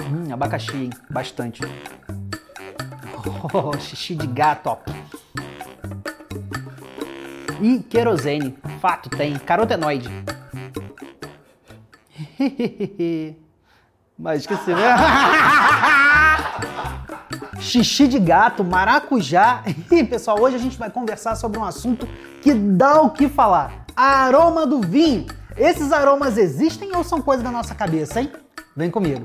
Hum, abacaxi, hein? Bastante. Oh, xixi de gato, ó. E querosene. Fato tem. Carotenoide. Mas esqueci, né? Xixi de gato, maracujá. E pessoal, hoje a gente vai conversar sobre um assunto que dá o que falar: aroma do vinho. Esses aromas existem ou são coisa da nossa cabeça, hein? Vem comigo.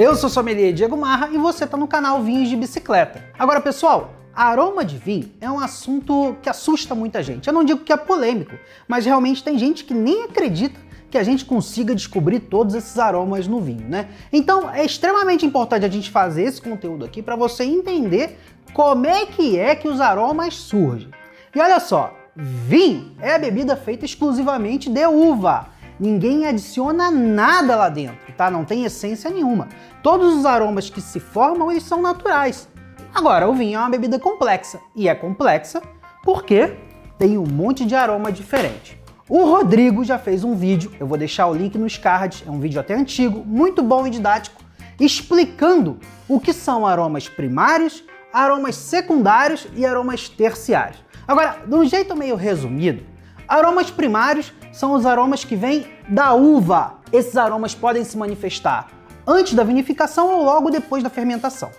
Eu sou sommelier Diego Marra e você está no canal Vinhos de Bicicleta. Agora, pessoal, aroma de vinho é um assunto que assusta muita gente. Eu não digo que é polêmico, mas realmente tem gente que nem acredita que a gente consiga descobrir todos esses aromas no vinho, né? Então é extremamente importante a gente fazer esse conteúdo aqui para você entender como é que é que os aromas surgem. E olha só, vinho é a bebida feita exclusivamente de uva. Ninguém adiciona nada lá dentro, tá? Não tem essência nenhuma. Todos os aromas que se formam, eles são naturais. Agora, o vinho é uma bebida complexa. E é complexa porque tem um monte de aroma diferente. O Rodrigo já fez um vídeo, eu vou deixar o link nos cards, é um vídeo até antigo, muito bom e didático, explicando o que são aromas primários, aromas secundários e aromas terciários. Agora, de um jeito meio resumido, aromas primários são os aromas que vêm da uva. Esses aromas podem se manifestar antes da vinificação ou logo depois da fermentação.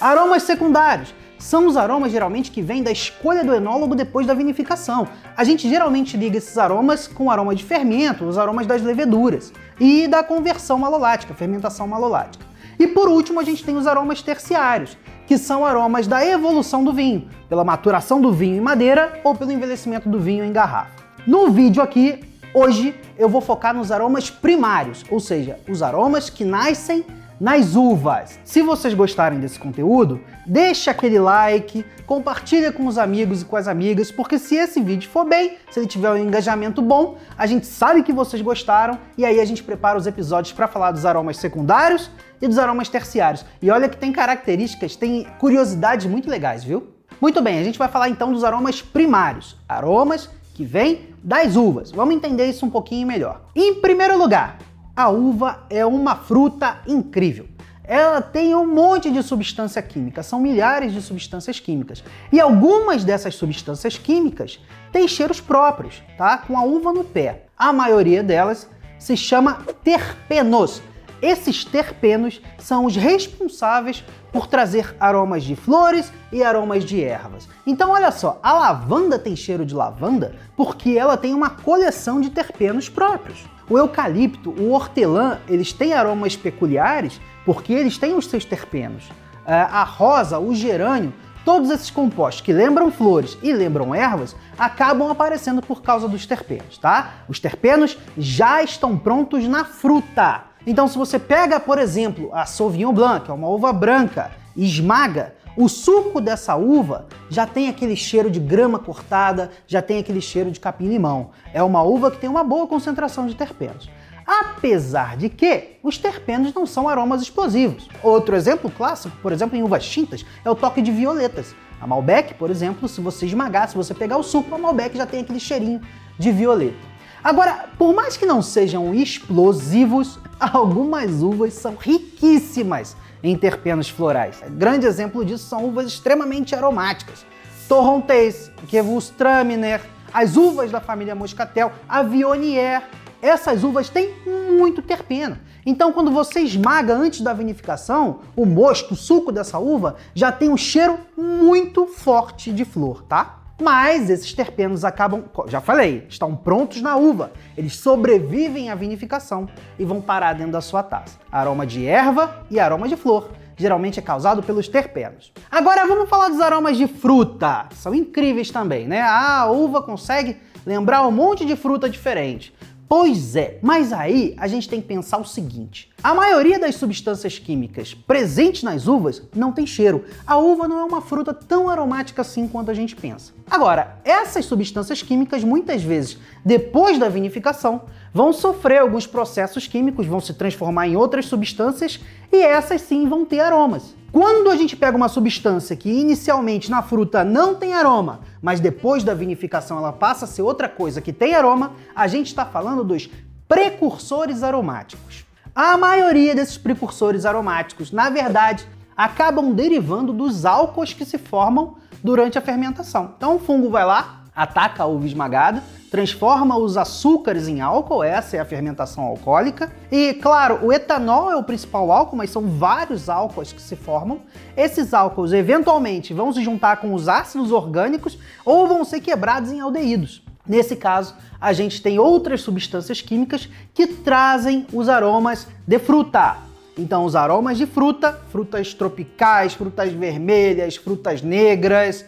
Aromas secundários são os aromas geralmente que vêm da escolha do enólogo depois da vinificação. A gente geralmente liga esses aromas com o aroma de fermento, os aromas das leveduras e da conversão malolática, fermentação malolática. E por último, a gente tem os aromas terciários, que são aromas da evolução do vinho, pela maturação do vinho em madeira ou pelo envelhecimento do vinho em garrafa. No vídeo aqui, hoje, eu vou focar nos aromas primários, ou seja, os aromas que nascem nas uvas. Se vocês gostarem desse conteúdo, deixa aquele like, compartilha com os amigos e com as amigas, porque se esse vídeo for bem, se ele tiver um engajamento bom, a gente sabe que vocês gostaram e aí a gente prepara os episódios para falar dos aromas secundários e dos aromas terciários. E olha que tem características, tem curiosidades muito legais, viu? Muito bem, a gente vai falar então dos aromas primários, aromas que vêm das uvas. Vamos entender isso um pouquinho melhor. Em primeiro lugar, a uva é uma fruta incrível. Ela tem um monte de substância química, são milhares de substâncias químicas. E algumas dessas substâncias químicas têm cheiros próprios, tá? Com a uva no pé. A maioria delas se chama terpenos. Esses terpenos são os responsáveis por trazer aromas de flores e aromas de ervas. Então, olha só, a lavanda tem cheiro de lavanda porque ela tem uma coleção de terpenos próprios. O eucalipto, o hortelã, eles têm aromas peculiares porque eles têm os seus terpenos. É, a rosa, o gerânio, todos esses compostos que lembram flores e lembram ervas acabam aparecendo por causa dos terpenos, tá? Os terpenos já estão prontos na fruta. Então, se você pega, por exemplo, a Sauvignon Blanc, que é uma uva branca, e esmaga, o suco dessa uva já tem aquele cheiro de grama cortada, já tem aquele cheiro de capim-limão. É uma uva que tem uma boa concentração de terpenos. Apesar de que os terpenos não são aromas explosivos. Outro exemplo clássico, por exemplo, em uvas tintas, é o toque de violetas. A Malbec, por exemplo, se você esmagar, se você pegar o suco, a Malbec já tem aquele cheirinho de violeta. Agora, por mais que não sejam explosivos, algumas uvas são riquíssimas em terpenos florais. Grande exemplo disso são uvas extremamente aromáticas. Torrontés, Gewürztraminer, as uvas da família Moscatel, a Viognier. Essas uvas têm muito terpeno. Então, quando você esmaga antes da vinificação, o mosto, o suco dessa uva, já tem um cheiro muito forte de flor, tá? Mas esses terpenos acabam, já falei, estão prontos na uva. Eles sobrevivem à vinificação e vão parar dentro da sua taça. Aroma de erva e aroma de flor. Geralmente é causado pelos terpenos. Agora vamos falar dos aromas de fruta. São incríveis também, né? A uva consegue lembrar um monte de fruta diferente. Pois é, mas aí a gente tem que pensar o seguinte: A maioria das substâncias químicas presentes nas uvas não tem cheiro. A uva não é uma fruta tão aromática assim quanto a gente pensa. Agora, essas substâncias químicas, muitas vezes, depois da vinificação, vão sofrer alguns processos químicos, vão se transformar em outras substâncias e essas sim vão ter aromas. Quando a gente pega uma substância que inicialmente na fruta não tem aroma, mas depois da vinificação ela passa a ser outra coisa que tem aroma, a gente está falando dos precursores aromáticos. A maioria desses precursores aromáticos, na verdade, acabam derivando dos álcools que se formam durante a fermentação. Então o fungo vai lá, ataca a uva esmagada, transforma os açúcares em álcool, essa é a fermentação alcoólica. E claro, o etanol é o principal álcool, mas são vários álcools que se formam. Esses álcools eventualmente vão se juntar com os ácidos orgânicos ou vão ser quebrados em aldeídos. Nesse caso, a gente tem outras substâncias químicas que trazem os aromas de fruta. Então, os aromas de fruta, frutas tropicais, frutas vermelhas, frutas negras,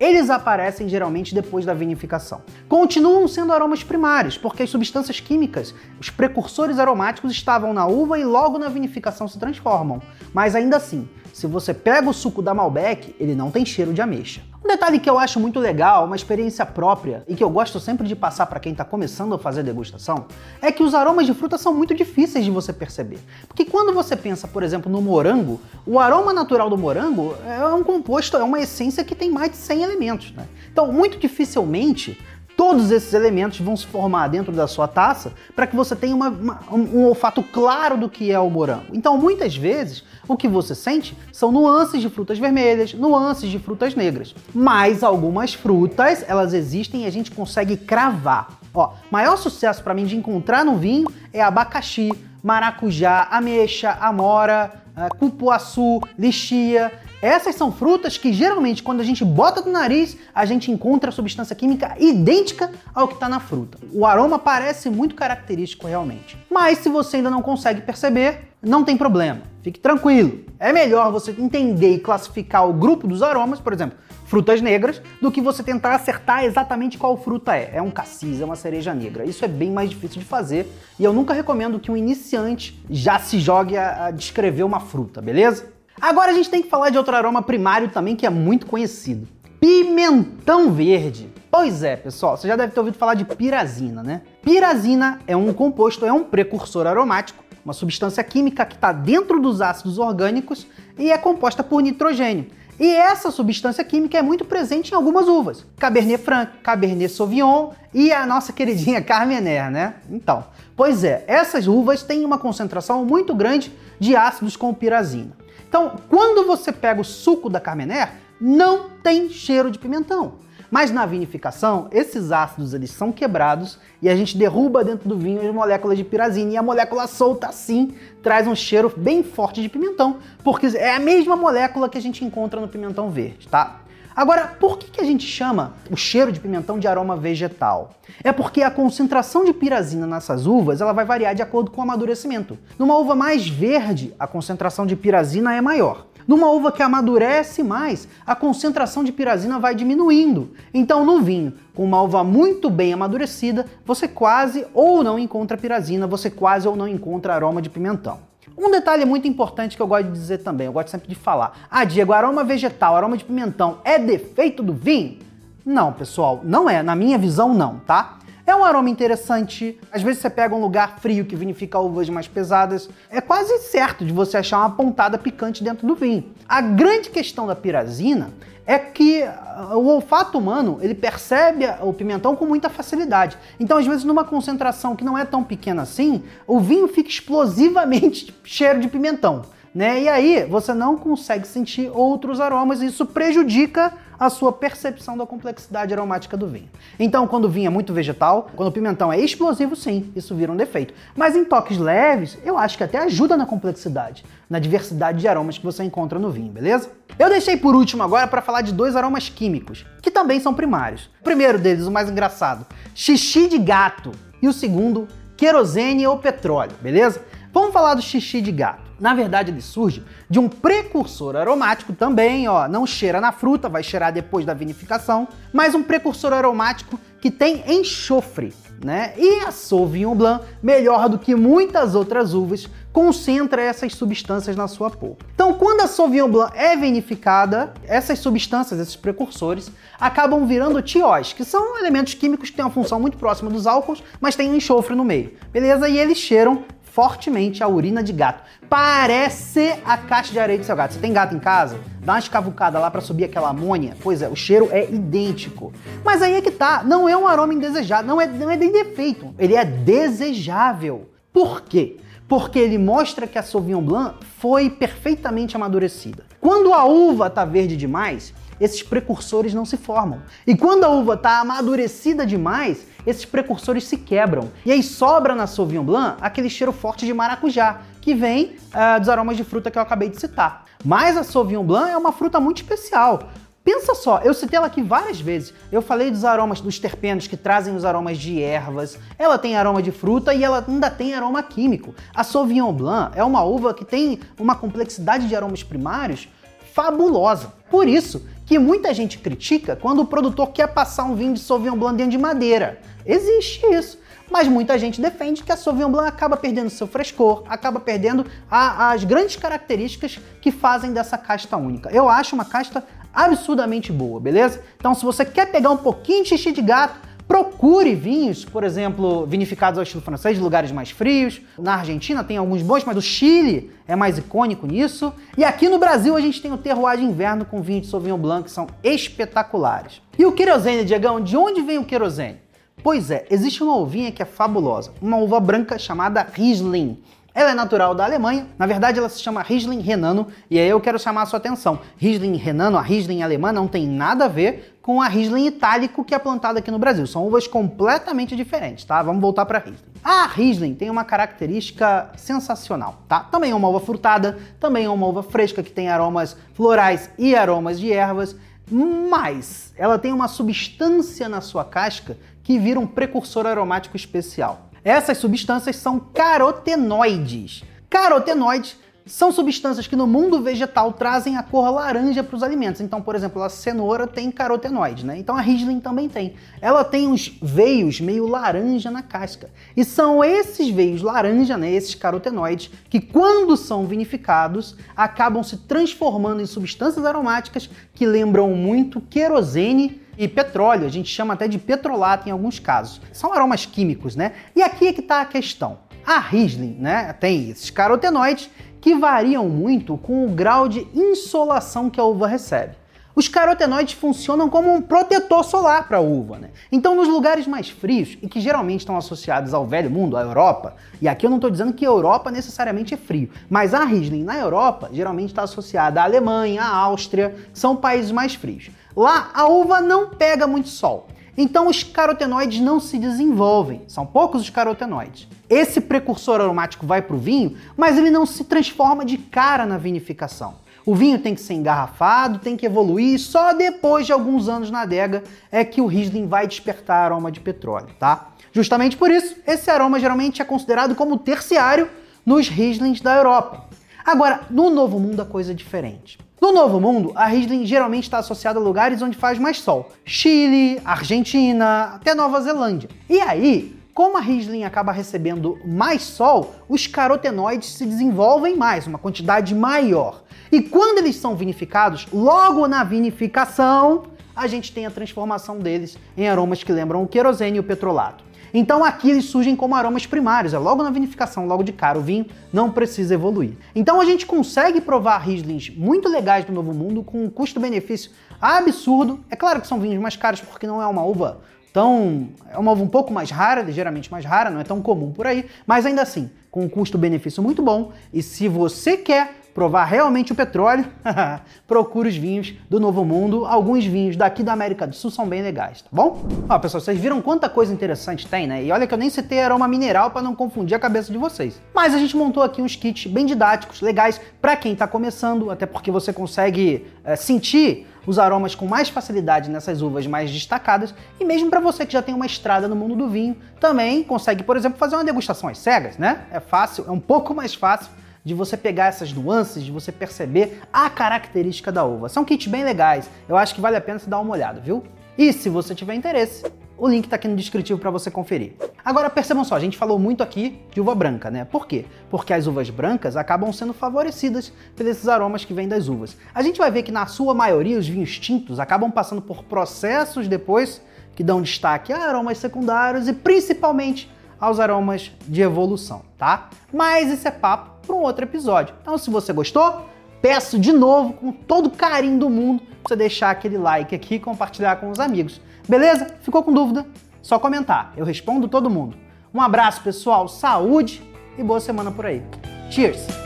eles aparecem geralmente depois da vinificação. Continuam sendo aromas primários, porque as substâncias químicas, os precursores aromáticos, estavam na uva e logo na vinificação se transformam. Mas ainda assim, se você pega o suco da Malbec, ele não tem cheiro de ameixa. Detalhe que eu acho muito legal, uma experiência própria e que eu gosto sempre de passar para quem está começando a fazer degustação, é que os aromas de fruta são muito difíceis de você perceber. Porque quando você pensa, por exemplo, no morango, o aroma natural do morango é um composto, é uma essência que tem mais de 100 elementos. Né? Então, muito dificilmente Todos esses elementos vão se formar dentro da sua taça para que você tenha uma, uma, um olfato claro do que é o morango. Então, muitas vezes, o que você sente são nuances de frutas vermelhas, nuances de frutas negras. Mas algumas frutas, elas existem e a gente consegue cravar. Ó, maior sucesso para mim de encontrar no vinho é abacaxi, maracujá, ameixa, amora, cupuaçu, lixia. Essas são frutas que geralmente, quando a gente bota no nariz, a gente encontra a substância química idêntica ao que está na fruta. O aroma parece muito característico realmente. Mas se você ainda não consegue perceber, não tem problema. Fique tranquilo. É melhor você entender e classificar o grupo dos aromas, por exemplo, frutas negras, do que você tentar acertar exatamente qual fruta é. É um cassis, é uma cereja negra. Isso é bem mais difícil de fazer e eu nunca recomendo que um iniciante já se jogue a descrever uma fruta, beleza? Agora a gente tem que falar de outro aroma primário também que é muito conhecido. Pimentão verde. Pois é, pessoal, você já deve ter ouvido falar de pirazina, né? Pirazina é um composto, é um precursor aromático, uma substância química que está dentro dos ácidos orgânicos e é composta por nitrogênio. E essa substância química é muito presente em algumas uvas. Cabernet Franc, Cabernet Sauvignon e a nossa queridinha Carmener, né? Então, pois é, essas uvas têm uma concentração muito grande de ácidos com pirazina. Então, quando você pega o suco da Carmener, não tem cheiro de pimentão. Mas na vinificação, esses ácidos eles são quebrados e a gente derruba dentro do vinho as moléculas de pirazina e a molécula solta assim traz um cheiro bem forte de pimentão, porque é a mesma molécula que a gente encontra no pimentão verde, tá? Agora, por que, que a gente chama o cheiro de pimentão de aroma vegetal? É porque a concentração de pirazina nessas uvas ela vai variar de acordo com o amadurecimento. Numa uva mais verde, a concentração de pirazina é maior. Numa uva que amadurece mais, a concentração de pirazina vai diminuindo. Então, no vinho, com uma uva muito bem amadurecida, você quase ou não encontra pirazina, você quase ou não encontra aroma de pimentão. Um detalhe muito importante que eu gosto de dizer também, eu gosto sempre de falar. Ah, Diego, aroma vegetal, aroma de pimentão é defeito do vinho? Não, pessoal, não é. Na minha visão, não, tá? É um aroma interessante. Às vezes você pega um lugar frio que vinifica uvas mais pesadas. É quase certo de você achar uma pontada picante dentro do vinho. A grande questão da pirazina é que uh, o olfato humano ele percebe o pimentão com muita facilidade. Então, às vezes, numa concentração que não é tão pequena assim, o vinho fica explosivamente cheiro de pimentão. Né? E aí você não consegue sentir outros aromas e isso prejudica a sua percepção da complexidade aromática do vinho. Então, quando o vinho é muito vegetal, quando o pimentão é explosivo, sim, isso vira um defeito. Mas em toques leves, eu acho que até ajuda na complexidade, na diversidade de aromas que você encontra no vinho, beleza? Eu deixei por último agora para falar de dois aromas químicos, que também são primários. O primeiro deles, o mais engraçado, xixi de gato, e o segundo, querosene ou petróleo, beleza? Vamos falar do xixi de gato. Na verdade, ele surge de um precursor aromático também, ó, não cheira na fruta, vai cheirar depois da vinificação, mas um precursor aromático que tem enxofre. né? E a Sauvignon Blanc, melhor do que muitas outras uvas, concentra essas substâncias na sua polpa. Então, quando a Sauvignon Blanc é vinificada, essas substâncias, esses precursores, acabam virando tióis, que são elementos químicos que têm uma função muito próxima dos álcools, mas tem enxofre no meio, beleza? E eles cheiram fortemente a urina de gato. Parece a caixa de areia do seu gato. Você tem gato em casa? Dá uma escavucada lá para subir aquela amônia. Pois é, o cheiro é idêntico. Mas aí é que tá, não é um aroma indesejado, não é, não é nem defeito, ele é desejável. Por quê? porque ele mostra que a Sauvignon Blanc foi perfeitamente amadurecida. Quando a uva está verde demais, esses precursores não se formam. E quando a uva está amadurecida demais, esses precursores se quebram. E aí sobra na Sauvignon Blanc aquele cheiro forte de maracujá, que vem uh, dos aromas de fruta que eu acabei de citar. Mas a Sauvignon Blanc é uma fruta muito especial. Pensa só, eu citei ela aqui várias vezes. Eu falei dos aromas, dos terpenos que trazem os aromas de ervas. Ela tem aroma de fruta e ela ainda tem aroma químico. A Sauvignon Blanc é uma uva que tem uma complexidade de aromas primários fabulosa. Por isso que muita gente critica quando o produtor quer passar um vinho de Sauvignon Blanc dentro de madeira. Existe isso. Mas muita gente defende que a Sauvignon Blanc acaba perdendo seu frescor, acaba perdendo a, as grandes características que fazem dessa casta única. Eu acho uma casta absurdamente boa, beleza? Então, se você quer pegar um pouquinho de xixi de gato, procure vinhos, por exemplo, vinificados ao estilo francês, de lugares mais frios. Na Argentina tem alguns bons, mas o Chile é mais icônico nisso. E aqui no Brasil a gente tem o terroir de inverno com vinhos de Sauvignon Blanc que são espetaculares. E o querosene, Diegão, de onde vem o querosene? Pois é, existe uma uvinha que é fabulosa, uma uva branca chamada Riesling. Ela é natural da Alemanha, na verdade ela se chama Riesling Renano, e aí eu quero chamar a sua atenção. Riesling Renano, a Riesling alemã, não tem nada a ver com a Riesling itálico que é plantada aqui no Brasil. São uvas completamente diferentes, tá? Vamos voltar para a Riesling. A Riesling tem uma característica sensacional, tá? Também é uma uva frutada, também é uma uva fresca que tem aromas florais e aromas de ervas, mas ela tem uma substância na sua casca que vira um precursor aromático especial. Essas substâncias são carotenoides. Carotenoides são substâncias que no mundo vegetal trazem a cor laranja para os alimentos. Então, por exemplo, a cenoura tem carotenoide, né? Então a Riesling também tem. Ela tem uns veios meio laranja na casca. E são esses veios laranja, né, esses carotenoides, que quando são vinificados, acabam se transformando em substâncias aromáticas que lembram muito querosene e petróleo, a gente chama até de petrolato em alguns casos. São aromas químicos, né? E aqui é que está a questão. A Riesling, né, tem esses carotenoides que variam muito com o grau de insolação que a uva recebe. Os carotenoides funcionam como um protetor solar para a uva, né? Então, nos lugares mais frios e que geralmente estão associados ao velho mundo, à Europa, e aqui eu não estou dizendo que a Europa necessariamente é frio, mas a Riesling na Europa geralmente está associada à Alemanha, à Áustria, são países mais frios. Lá a uva não pega muito sol. Então os carotenoides não se desenvolvem, são poucos os carotenoides. Esse precursor aromático vai para o vinho, mas ele não se transforma de cara na vinificação. O vinho tem que ser engarrafado, tem que evoluir, e só depois de alguns anos na adega é que o Riesling vai despertar aroma de petróleo, tá? Justamente por isso, esse aroma geralmente é considerado como terciário nos Rieslings da Europa. Agora, no Novo Mundo a coisa é diferente. No Novo Mundo, a Riesling geralmente está associada a lugares onde faz mais sol. Chile, Argentina, até Nova Zelândia. E aí, como a Riesling acaba recebendo mais sol, os carotenoides se desenvolvem mais, uma quantidade maior. E quando eles são vinificados, logo na vinificação, a gente tem a transformação deles em aromas que lembram o querosene e o petrolato. Então aqui eles surgem como aromas primários, é logo na vinificação, logo de cara, o vinho não precisa evoluir. Então a gente consegue provar Rieslings muito legais do Novo Mundo com um custo-benefício absurdo. É claro que são vinhos mais caros porque não é uma uva tão. É uma uva um pouco mais rara, ligeiramente mais rara, não é tão comum por aí, mas ainda assim, com um custo-benefício muito bom. E se você quer provar realmente o petróleo, procure os vinhos do Novo Mundo. Alguns vinhos daqui da América do Sul são bem legais, tá bom? Ó, pessoal, vocês viram quanta coisa interessante tem, né? E olha que eu nem citei aroma mineral para não confundir a cabeça de vocês. Mas a gente montou aqui uns kits bem didáticos, legais para quem está começando, até porque você consegue é, sentir os aromas com mais facilidade nessas uvas mais destacadas e mesmo para você que já tem uma estrada no mundo do vinho, também consegue, por exemplo, fazer uma degustação às cegas, né? É fácil, é um pouco mais fácil de você pegar essas nuances, de você perceber a característica da uva. São kits bem legais, eu acho que vale a pena você dar uma olhada, viu? E se você tiver interesse, O link está aqui no descritivo para você conferir. Agora percebam só, a gente falou muito aqui de uva branca, né? Por quê? Porque as uvas brancas acabam sendo favorecidas esses aromas que vêm das uvas. A gente vai ver que na sua maioria os vinhos tintos acabam passando por processos depois que dão destaque a aromas secundários e principalmente aos aromas de evolução, tá? Mas isso é papo para um outro episódio. Então se você gostou, peço de novo, com todo o carinho do mundo, você deixar aquele like aqui e compartilhar com os amigos. Beleza? Ficou com dúvida? Só comentar, eu respondo todo mundo. Um abraço, pessoal, saúde e boa semana por aí. Cheers!